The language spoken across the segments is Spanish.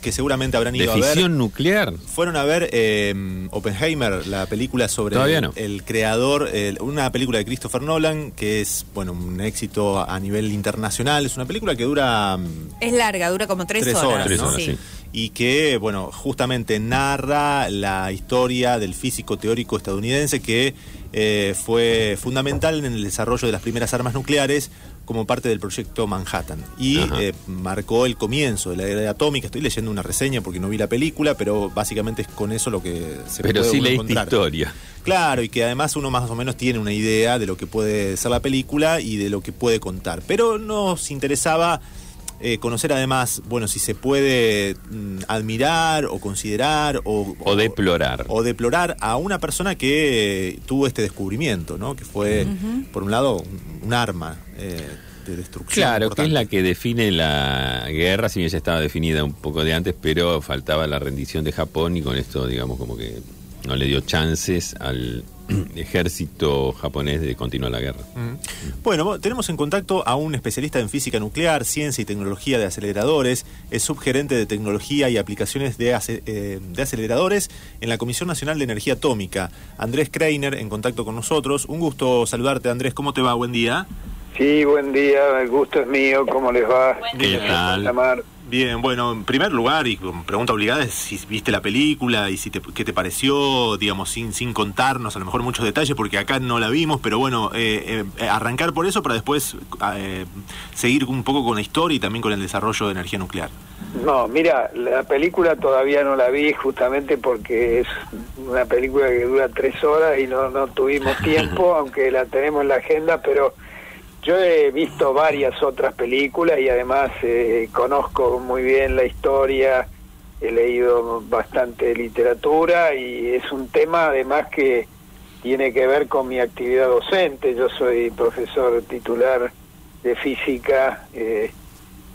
que seguramente habrán ido ¿De a ver. fisión nuclear? Fueron a ver eh, Oppenheimer, la película sobre el, no. el creador, el- una película de Christopher Nolan, que es, bueno, un éxito a nivel internacional. Es una película que dura mm, Es larga, dura como tres, Tres horas, Tres ¿no? horas, sí. y que, bueno, justamente narra la historia del físico teórico estadounidense que eh, fue fundamental en el desarrollo de las primeras armas nucleares como parte del proyecto Manhattan. Y eh, marcó el comienzo de la era atómica. Estoy leyendo una reseña porque no vi la película, pero básicamente es con eso lo que se Pero puede sí leíste encontrar. historia. Claro, y que además uno más o menos tiene una idea de lo que puede ser la película y de lo que puede contar. Pero nos interesaba eh, conocer además, bueno, si se puede mm, admirar o considerar o, O deplorar. o deplorar a una persona que eh, tuvo este descubrimiento, ¿no? Que fue, por un lado, un, un arma eh, de destrucción. Claro, que es importante. la que define la guerra, si bien ya estaba definida un poco de antes, pero faltaba la rendición de Japón y con esto, digamos, como que no le dio chances al ejército japonés de continuar la guerra. Bueno, mo- tenemos en contacto a un especialista en física nuclear, ciencia y tecnología de aceleradores, es subgerente de tecnología y aplicaciones de, eh, de aceleradores en la Comisión Nacional de Energía Atómica. Andrés Kreiner en contacto con nosotros. Un gusto saludarte, Andrés. ¿Cómo te va? Buen día. Sí, buen día, el gusto es mío, ¿cómo les va? ¿Qué tal? Bien, bueno, en primer lugar, y pregunta obligada, es si viste la película y si te, qué te pareció, digamos, sin, sin contarnos a lo mejor muchos detalles, porque acá no la vimos, pero bueno, eh, eh, arrancar por eso para después eh, seguir un poco con la historia y también con el desarrollo de energía nuclear. No, mira, la película todavía no la vi justamente porque es una película que dura tres horas y no, no tuvimos tiempo, aunque la tenemos en la agenda, pero yo he visto varias otras películas y además eh, conozco muy bien la historia, he leído bastante literatura y es un tema además que tiene que ver con mi actividad docente. Yo soy profesor titular de física eh,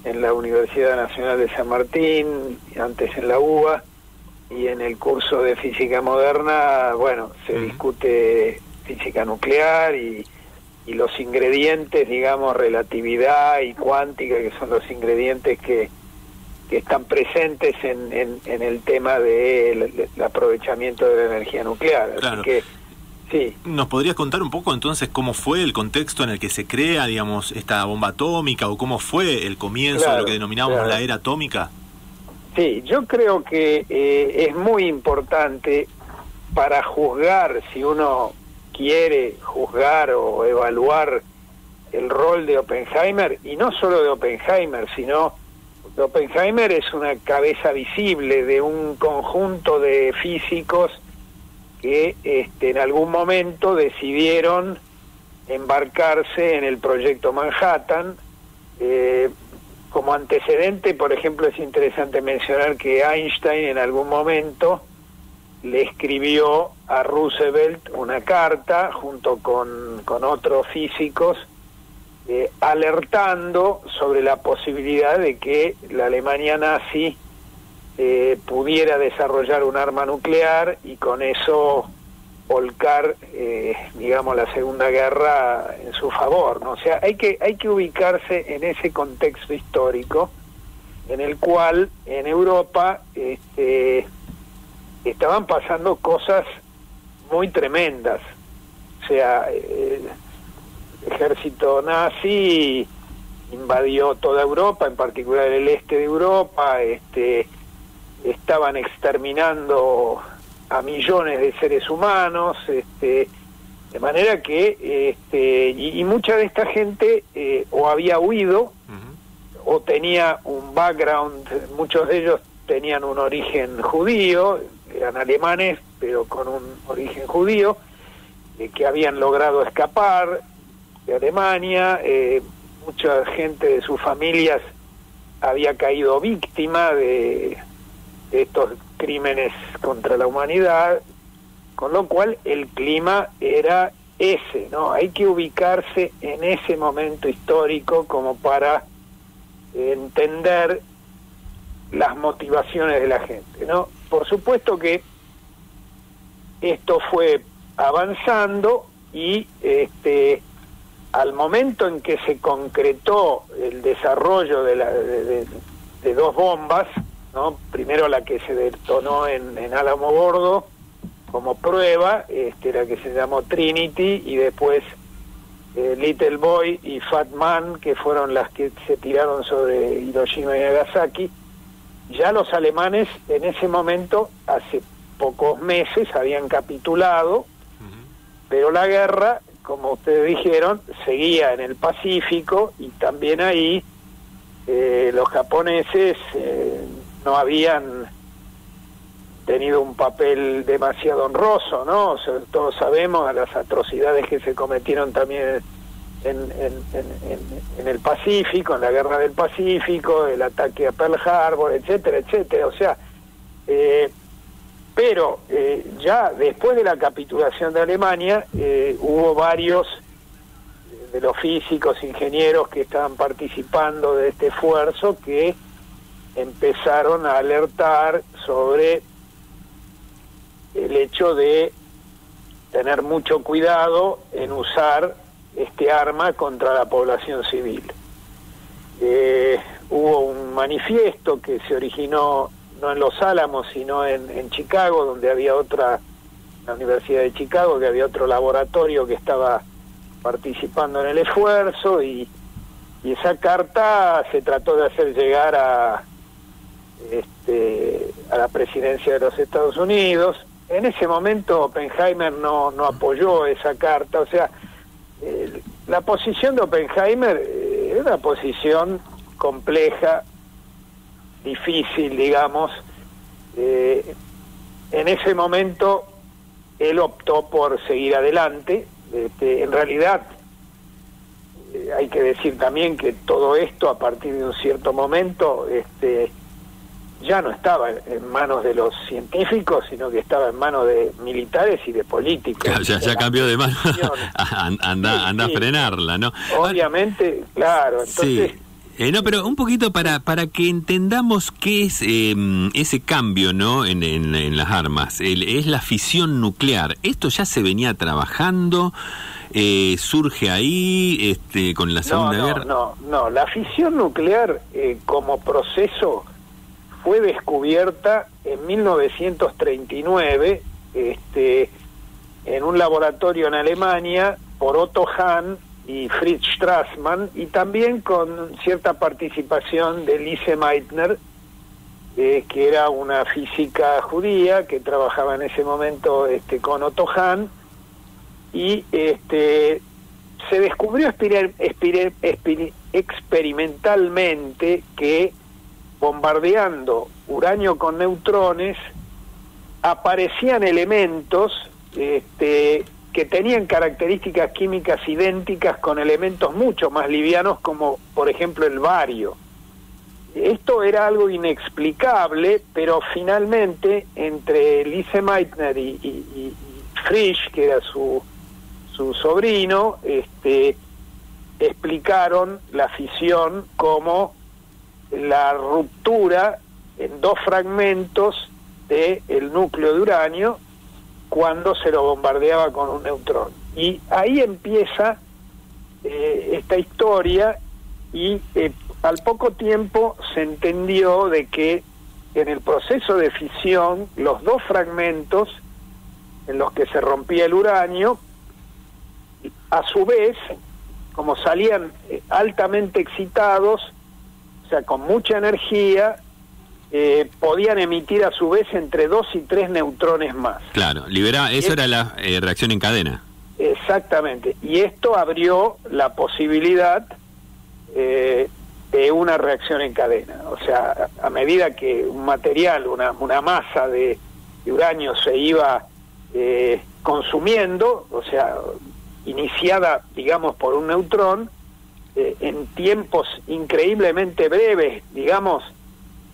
en la Universidad Nacional de San Martín, antes en la UBA, y en el curso de física moderna, bueno, se discute física nuclear y, y los ingredientes, digamos, relatividad y cuántica, que son los ingredientes que, que están presentes en, en, en el tema del aprovechamiento de la energía nuclear. Claro. Así que, sí. ¿Nos podrías contar un poco entonces cómo fue el contexto en el que se crea, digamos, esta bomba atómica o cómo fue el comienzo de lo que denominamos claro. la era atómica? Sí, yo creo que eh, es muy importante para juzgar, si uno quiere juzgar o evaluar el rol de Oppenheimer, y no solo de Oppenheimer, sino que Oppenheimer es una cabeza visible de un conjunto de físicos que este, en algún momento decidieron embarcarse en el proyecto Manhattan. Eh, como antecedente, por ejemplo, es interesante mencionar que Einstein en algún momento le escribió a Roosevelt una carta junto con, con otros físicos eh, alertando sobre la posibilidad de que la Alemania nazi eh, pudiera desarrollar un arma nuclear y con eso volcar, eh, digamos, la Segunda Guerra en su favor. ¿no? O sea, hay que, hay que ubicarse en ese contexto histórico en el cual en Europa este, estaban pasando cosas muy tremendas. O sea, el ejército nazi invadió toda Europa, en particular el este de Europa, este, estaban exterminando a millones de seres humanos, este, de manera que, este, y, y mucha de esta gente eh, o había huido o tenía un background, muchos de ellos tenían un origen judío, eran alemanes, pero con un origen judío, eh, que habían logrado escapar de Alemania, eh, mucha gente de sus familias había caído víctima de, de estos crímenes contra la humanidad, con lo cual el clima era ese, ¿no? Hay que ubicarse en ese momento histórico como para entender las motivaciones de la gente, ¿no? Por supuesto que esto fue avanzando y este al momento en que se concretó el desarrollo de, la, de, dos bombas, ¿no? Primero la que se detonó en, en Álamo Gordo como prueba, este, la que se llamó Trinity, y después eh, Little Boy y Fat Man, que fueron las que se tiraron sobre Hiroshima y Nagasaki. Ya los alemanes en ese momento, hace pocos meses, habían capitulado, pero la guerra, como ustedes dijeron, seguía en el Pacífico y también ahí eh, los japoneses eh, no habían tenido un papel demasiado honroso, ¿no? todos sabemos las atrocidades que se cometieron también en, en, el Pacífico, en la guerra del Pacífico, el ataque a Pearl Harbor, etcétera, etcétera. O sea, eh, pero eh, ya después de la capitulación de Alemania eh, hubo varios de los físicos, ingenieros que estaban participando de este esfuerzo que empezaron a alertar sobre el hecho de tener mucho cuidado en usar este arma contra la población civil. Eh, hubo un manifiesto que se originó no en Los Álamos, sino en, Chicago, donde había otra, la Universidad de Chicago, que había otro laboratorio que estaba participando en el esfuerzo y, y esa carta se trató de hacer llegar a, este, a la presidencia de los Estados Unidos en ese momento Oppenheimer no, no apoyó esa carta, o sea, eh, la posición de Oppenheimer eh, era una posición compleja, difícil, digamos. Eh, en ese momento él optó por seguir adelante. Este, en realidad, hay que decir también que todo esto a partir de un cierto momento, este, ya no estaba en manos de los científicos, sino que estaba en manos de militares y de políticos. ya, cambió de mano. anda anda a frenarla, ¿no? Obviamente, claro. Entonces, eh, no, pero un poquito para, para que entendamos qué es em, ese cambio ¿no? en, en, las armas. es la fisión nuclear. ¿Esto ya se venía trabajando? Eh, ¿Surge ahí este, con la Segunda no, Guerra? No, no, la fisión nuclear eh, como proceso fue descubierta en 1939 este, en un laboratorio en Alemania por Otto Hahn y Fritz Strassmann y también con cierta participación de Lise Meitner, eh, que era una física judía que trabajaba en ese momento este, con Otto Hahn. Y este, se descubrió experimentalmente que bombardeando uranio con neutrones, aparecían elementos este, que tenían características químicas idénticas con elementos mucho más livianos como por ejemplo el bario. Esto era algo inexplicable, pero finalmente entre Lise Meitner y, Frisch, que era su, su sobrino, este, explicaron la fisión como la ruptura en dos fragmentos del el núcleo de uranio cuando se lo bombardeaba con un neutrón. Y ahí empieza eh, esta historia y eh, al poco tiempo se entendió de que en el proceso de fisión los dos fragmentos en los que se rompía el uranio, a su vez, como salían eh, altamente excitados, o sea, con mucha energía, eh, podían emitir a su vez entre dos y tres neutrones más. Claro, libera, eso era la eh, reacción en cadena. Exactamente, y esto abrió la posibilidad eh, de una reacción en cadena. O sea, a medida que un material, una, una masa de, de uranio se iba consumiendo, o sea, iniciada, digamos, por un neutrón, eh, en tiempos increíblemente breves, digamos,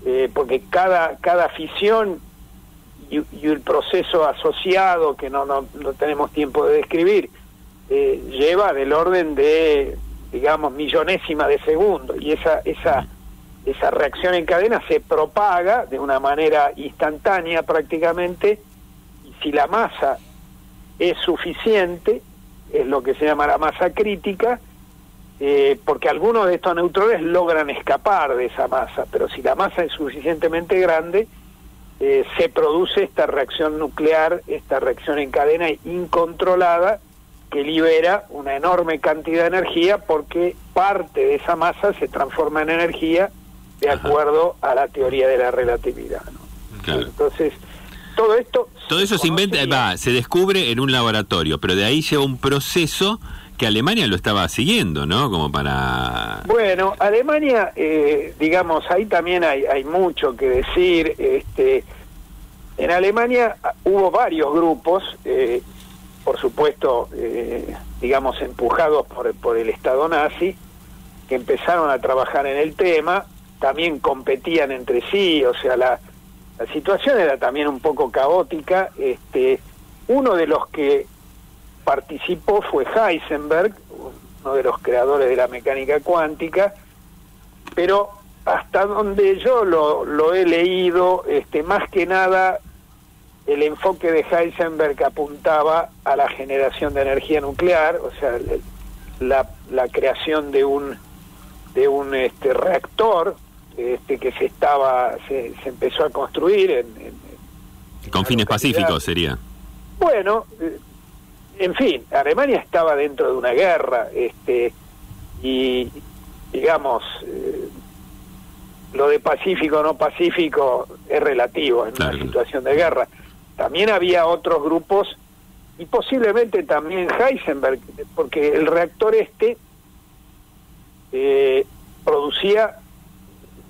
eh, porque cada, cada fisión y, el proceso asociado, que no, no, tenemos tiempo de describir, eh, lleva del orden de, digamos, millonésima de segundo, y esa, esa, esa reacción en cadena se propaga de una manera instantánea prácticamente, y si la masa es suficiente, es lo que se llama la masa crítica, eh, porque algunos de estos neutrones logran escapar de esa masa, pero si la masa es suficientemente grande, eh, se produce esta reacción nuclear, esta reacción en cadena incontrolada que libera una enorme cantidad de energía porque parte de esa masa se transforma en energía de acuerdo a la teoría de la relatividad. Entonces, todo esto... Todo eso se inventa, va, se descubre en un laboratorio, pero de ahí lleva un proceso que Alemania lo estaba siguiendo, ¿no? Como para... Bueno, Alemania, eh, digamos, ahí también hay, mucho que decir. Este, en Alemania hubo varios grupos, eh, por supuesto, eh, digamos, empujados por, por el Estado nazi, que empezaron a trabajar en el tema, también competían entre sí, o sea, la, la situación era también un poco caótica. Este, uno de los que participó fue Heisenberg, uno de los creadores de la mecánica cuántica, pero hasta donde yo lo, lo he leído, este, más que nada el enfoque de Heisenberg apuntaba a la generación de energía nuclear, o sea, la, la creación de un de un este, reactor este, que se estaba se, se empezó a construir en, con fines pacíficos sería. Bueno en fin Alemania estaba dentro de una guerra este y digamos eh, lo de pacífico o no pacífico es relativo en una situación de guerra también había otros grupos y posiblemente también Heisenberg, porque el reactor este eh, producía,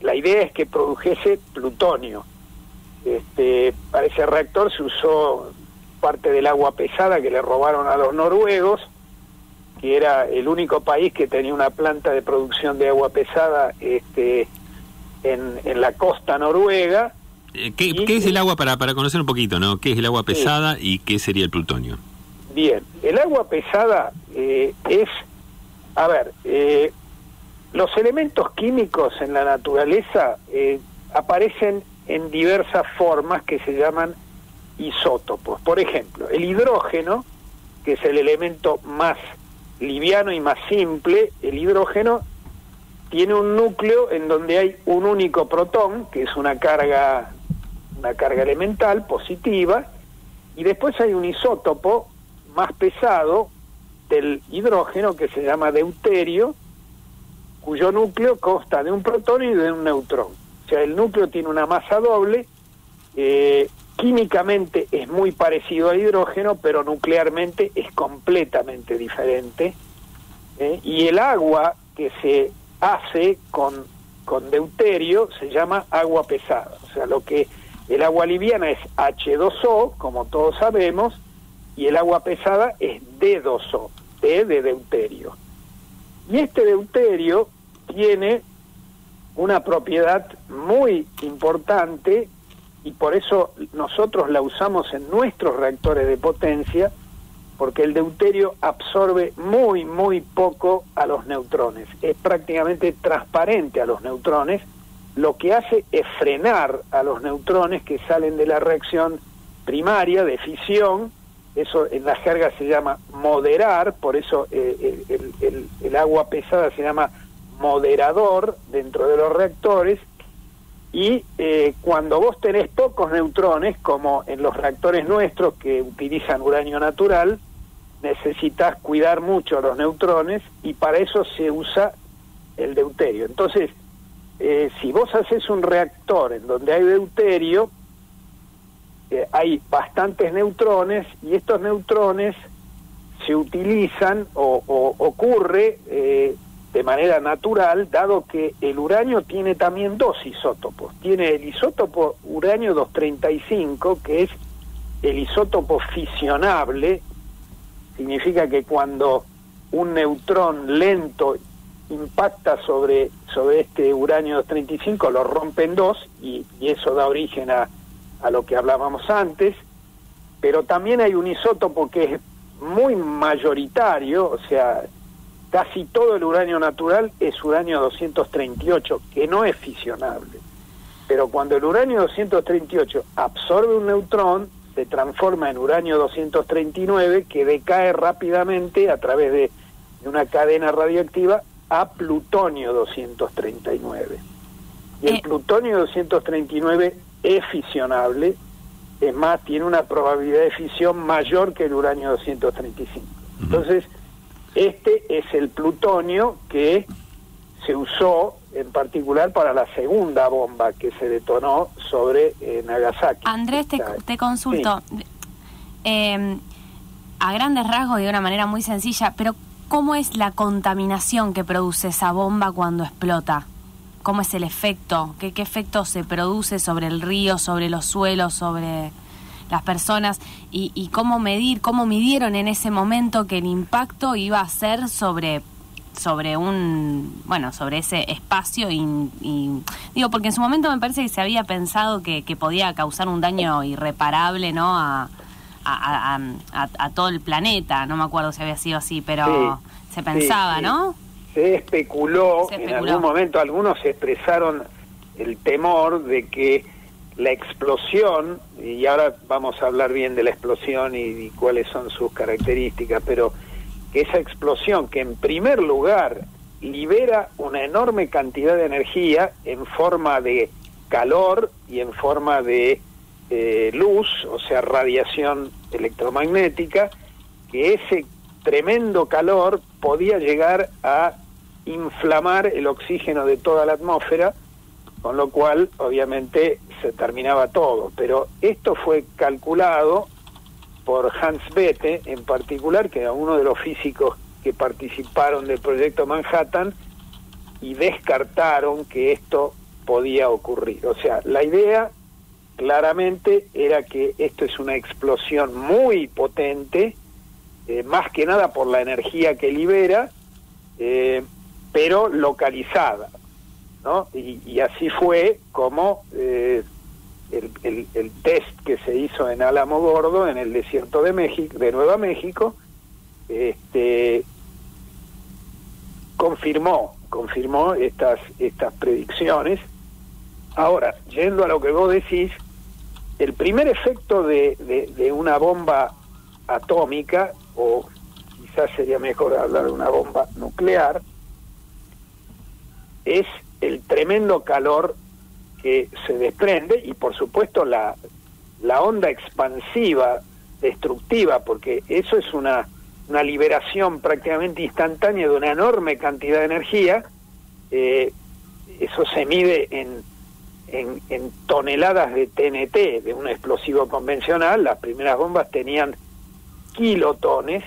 la idea es que produjese plutonio. Este, para ese reactor se usó parte del agua pesada que le robaron a los noruegos, que era el único país que tenía una planta de producción de agua pesada este, en, en la costa noruega, eh, ¿Qué, es el agua para, para conocer un poquito, no? ¿Qué es el agua pesada y qué sería el plutonio? Bien, el agua pesada eh, es, a ver, eh, los elementos químicos en la naturaleza aparecen en diversas formas que se llaman isótopos. Por ejemplo, el hidrógeno, que es el elemento más liviano y más simple, el hidrógeno tiene un núcleo en donde hay un único protón, que es una carga una carga elemental positiva, y después hay un isótopo más pesado del hidrógeno que se llama deuterio, cuyo núcleo consta de un protón y de un neutrón. O sea, el núcleo tiene una masa doble, eh, químicamente es muy parecido al hidrógeno, pero nuclearmente es completamente diferente. ¿eh? Y el agua que se hace con, con deuterio se llama agua pesada. O sea, lo que el agua liviana es H2O, como todos sabemos, y el agua pesada es D2O, D de deuterio. Y este deuterio tiene una propiedad muy importante y por eso nosotros la usamos en nuestros reactores de potencia, porque el deuterio absorbe muy, muy poco a los neutrones. Es prácticamente transparente a los neutrones. Lo que hace es frenar a los neutrones que salen de la reacción primaria de fisión, eso en la jerga se llama moderar, por eso eh, el, agua pesada se llama moderador dentro de los reactores, y eh, cuando vos tenés pocos neutrones, como en los reactores nuestros que utilizan uranio natural, necesitas cuidar mucho los neutrones y para eso se usa el deuterio. Entonces, eh, si vos haces un reactor en donde hay deuterio, eh, hay bastantes neutrones y estos neutrones se utilizan o, ocurre eh, de manera natural, dado que el uranio tiene también dos isótopos. Tiene el isótopo uranio 235, que es el isótopo fisionable, significa que cuando un neutrón lento impacta sobre, sobre este uranio 235, lo rompe en dos y, eso da origen a, a lo que hablábamos antes, pero también hay un isótopo que es muy mayoritario, o sea, casi todo el uranio natural es uranio 238, que no es fisionable. Pero cuando el uranio 238 absorbe un neutrón, se transforma en uranio 239, que decae rápidamente a través de una cadena radioactiva a plutonio 239. Y el Eh. plutonio 239 es fisionable, es más, tiene una probabilidad de fisión mayor que el uranio 235. Entonces, este es el plutonio que se usó en particular para la segunda bomba que se detonó sobre eh, Nagasaki. Andrés, te, te consulto. Eh, a grandes rasgos, de una manera muy sencilla, pero ¿cómo es la contaminación que produce esa bomba cuando explota? ¿Cómo es el efecto? ¿Qué, qué efecto se produce sobre el río, sobre los suelos, sobre las personas? Y, y cómo medir, cómo midieron en ese momento que el impacto iba a ser sobre sobre un bueno sobre ese espacio y, y- digo porque en su momento me parece que se había pensado que, que podía causar un daño irreparable no a, a, a- a- a todo el planeta no me acuerdo si había sido así pero Sí, se pensaba sí, sí. no Se especuló, Se en especuló. algún momento algunos expresaron el temor de que la explosión, y ahora vamos a hablar bien de la explosión y, cuáles son sus características, pero esa explosión que en primer lugar libera una enorme cantidad de energía en forma de calor y en forma de eh, luz, o sea, radiación electromagnética, que ese tremendo calor podía llegar a inflamar el oxígeno de toda la atmósfera, con lo cual obviamente se terminaba todo. Pero esto fue calculado por Hans Bethe en particular, que era uno de los físicos que participaron del proyecto Manhattan, y descartaron que esto podía ocurrir. O sea, la idea claramente era que esto es una explosión muy potente, eh, más que nada por la energía que libera, eh, pero localizada, ¿no? Y, así fue como eh, el, test que se hizo en Álamo Gordo, en el desierto de México, de Nueva México, este, confirmó, confirmó estas, estas predicciones. Ahora, yendo a lo que vos decís, el primer efecto de- de una bomba atómica, o quizás sería mejor hablar de una bomba nuclear, es el tremendo calor que se desprende y por supuesto la, la onda expansiva destructiva, porque eso es una, una liberación prácticamente instantánea de una enorme cantidad de energía, eh, eso se mide en, en, en toneladas de TNT, de un explosivo convencional, las primeras bombas tenían kilotones,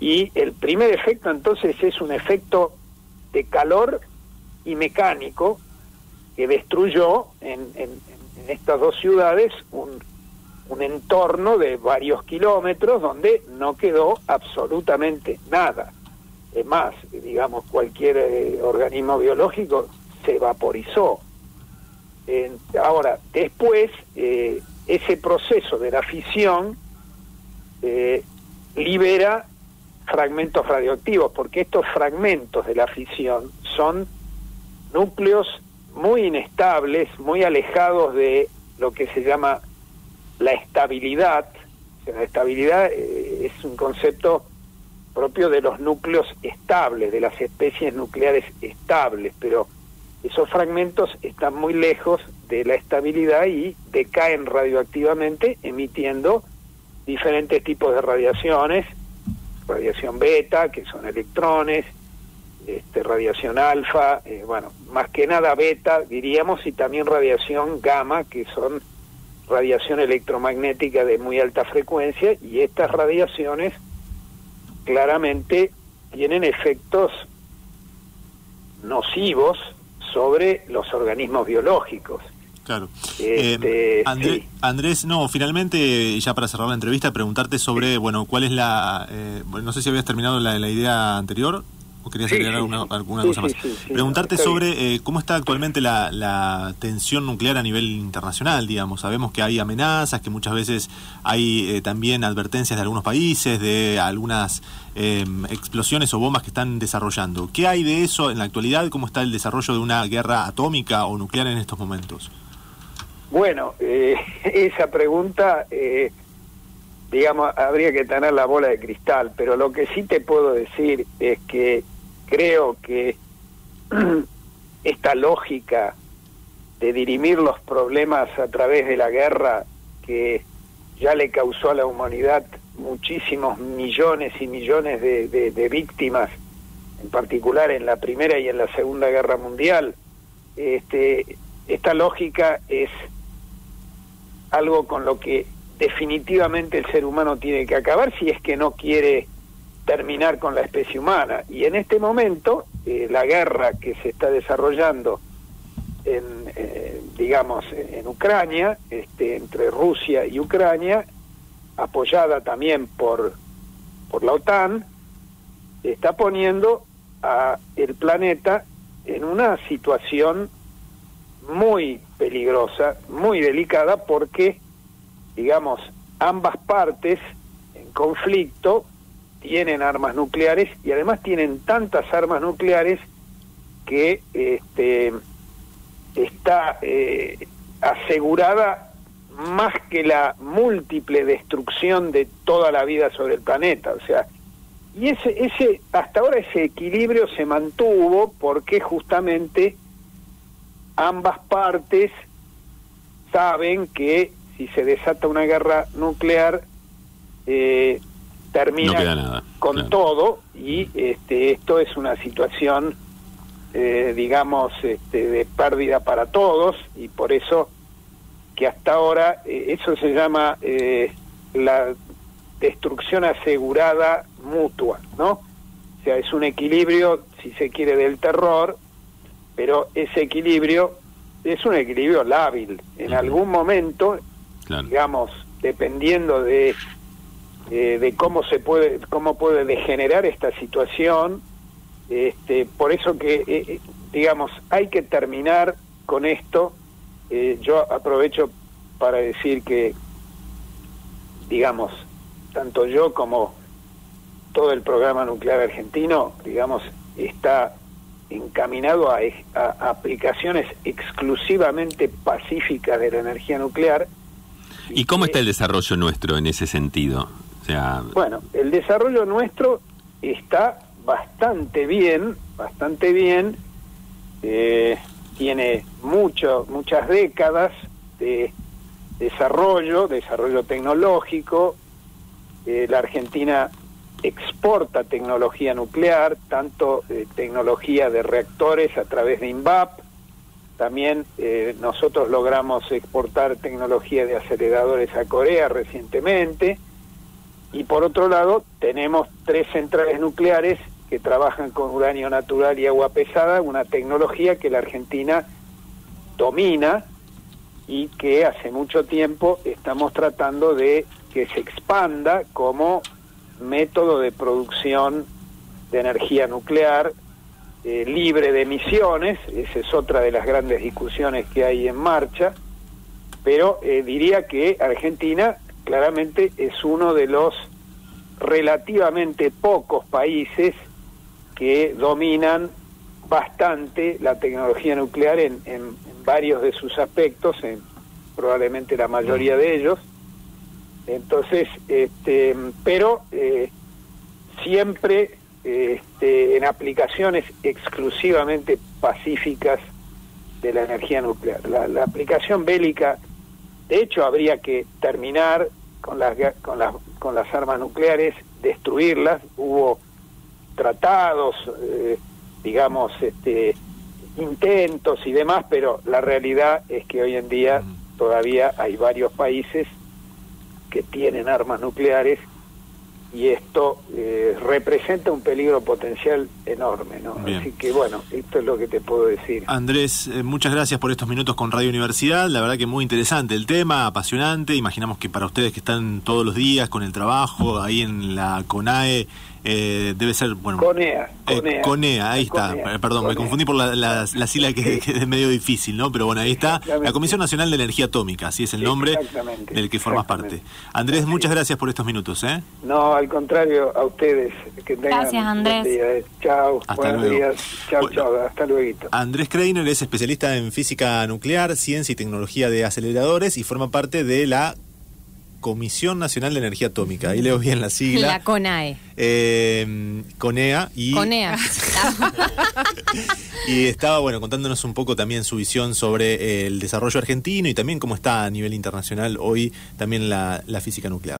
y el primer efecto entonces es un efecto de calor y mecánico que destruyó en, en- en estas dos ciudades un, un entorno de varios kilómetros donde no quedó absolutamente nada. Es más, digamos, cualquier eh, organismo biológico se vaporizó. Ahora, después, eh, ese proceso de la fisión eh, libera fragmentos radioactivos, porque estos fragmentos de la fisión son núcleos muy inestables, muy alejados de lo que se llama la estabilidad. La estabilidad eh, es un concepto propio de los núcleos estables, de las especies nucleares estables, pero esos fragmentos están muy lejos de la estabilidad y decaen radioactivamente emitiendo diferentes tipos de radiaciones, radiación beta, que son electrones, este, radiación alfa, eh, bueno, más que nada beta, diríamos, y también radiación gamma, que son radiación electromagnética de muy alta frecuencia, y estas radiaciones claramente tienen efectos nocivos sobre los organismos biológicos. Claro. Este, Eh, André- sí. Andrés, no, finalmente, y ya para cerrar la entrevista, preguntarte sobre, bueno, cuál es la... eh, no sé si habías terminado la, la idea anterior o querías agregar sí, alguna, sí. alguna Sí, cosa más. sí, Preguntarte sobre eh, cómo está actualmente la, la tensión nuclear a nivel internacional, digamos. Sabemos que hay amenazas, que muchas veces hay eh, también advertencias de algunos países, de algunas eh, explosiones o bombas que están desarrollando. ¿Qué hay de eso en la actualidad? ¿Cómo está el desarrollo de una guerra atómica o nuclear en estos momentos? Bueno, eh, esa pregunta, digamos, habría que tener la bola de cristal, pero lo que sí te puedo decir es que creo que esta lógica de dirimir los problemas a través de la guerra que ya le causó a la humanidad muchísimos millones y millones de, víctimas, en particular en la Primera y en la Segunda Guerra Mundial, este, esta lógica es algo con lo que definitivamente el ser humano tiene que acabar si es que no quiere terminar con la especie humana. Y en este momento, eh, la guerra que se está desarrollando en, eh, digamos, en Ucrania, este, entre Rusia y Ucrania, apoyada también por, por la OTAN, está poniendo a el planeta en una situación muy peligrosa, muy delicada, porque, digamos, ambas partes en conflicto tienen armas nucleares y además tienen tantas armas nucleares que este, está eh, asegurada más que la múltiple destrucción de toda la vida sobre el planeta. O sea, y ese, ese, hasta ahora ese equilibrio se mantuvo porque justamente ambas partes saben que si se desata una guerra nuclear eh, termina con todo y este, esto es una situación eh, digamos este, de pérdida para todos y por eso que hasta ahora eh, eso se llama eh, la destrucción asegurada mutua, ¿no? O sea, es un equilibrio, si se quiere, del terror, pero ese equilibrio es un equilibrio lábil. En algún momento, digamos, dependiendo de, eh, de cómo se puede, cómo puede degenerar esta situación, este, por eso que, digamos, hay que terminar con esto eh, yo aprovecho para decir que, digamos, tanto yo como todo el programa nuclear argentino, digamos, está encaminado a, aplicaciones exclusivamente pacíficas de la energía nuclear. ¿Y, cómo está el desarrollo nuestro en ese sentido? O sea... Bueno, el desarrollo nuestro está bastante bien, bastante bien. Eh, tiene mucho, muchas décadas de desarrollo, desarrollo tecnológico. Eh, la Argentina exporta tecnología nuclear, tanto eh, tecnología de reactores a través de INVAP, también eh, nosotros logramos exportar tecnología de aceleradores a Corea recientemente, y por otro lado tenemos tres centrales nucleares que trabajan con uranio natural y agua pesada, una tecnología que la Argentina domina y que hace mucho tiempo estamos tratando de que se expanda como método de producción de energía nuclear eh, libre de emisiones, esa es otra de las grandes discusiones que hay en marcha, pero eh, diría que Argentina claramente es uno de los relativamente pocos países que dominan bastante la tecnología nuclear en, varios de sus aspectos, en probablemente la mayoría de ellos. Entonces, este, pero eh, siempre este, en aplicaciones exclusivamente pacíficas de la energía nuclear. La, aplicación bélica, de hecho, habría que terminar con las, con las, con las armas nucleares, destruirlas. Hubo tratados, eh, digamos, este, intentos y demás, pero la realidad es que hoy en día todavía hay varios países que tienen armas nucleares y esto eh, representa un peligro potencial enorme, ¿no? Así que bueno, esto es lo que te puedo decir. Andrés, eh, muchas gracias por estos minutos con Radio Universidad, la verdad que muy interesante el tema, apasionante, imaginamos que para ustedes que están todos los días con el trabajo ahí en la CONAE, eh, debe ser, bueno... Conea. Eh, Conea, ahí está. Eh, perdón, me confundí por la, la, sigla que, es medio difícil, ¿no? Pero bueno, ahí está. La Comisión Nacional de Energía Atómica, así es el nombre del que formas parte. Andrés, muchas gracias por estos minutos, ¿eh? No, al contrario, a ustedes. Que tengan gracias, Andrés. Chao, buenos días. Chao, chao, hasta luego. Andrés Kreiner es especialista en física nuclear, ciencia y tecnología de aceleradores y forma parte de la Comisión Nacional de Energía Atómica. Ahí leo bien la sigla. La CONAE. Eh, CONEA y CONEA. y estaba bueno contándonos un poco también su visión sobre eh, el desarrollo argentino y también cómo está a nivel internacional hoy también la, la física nuclear.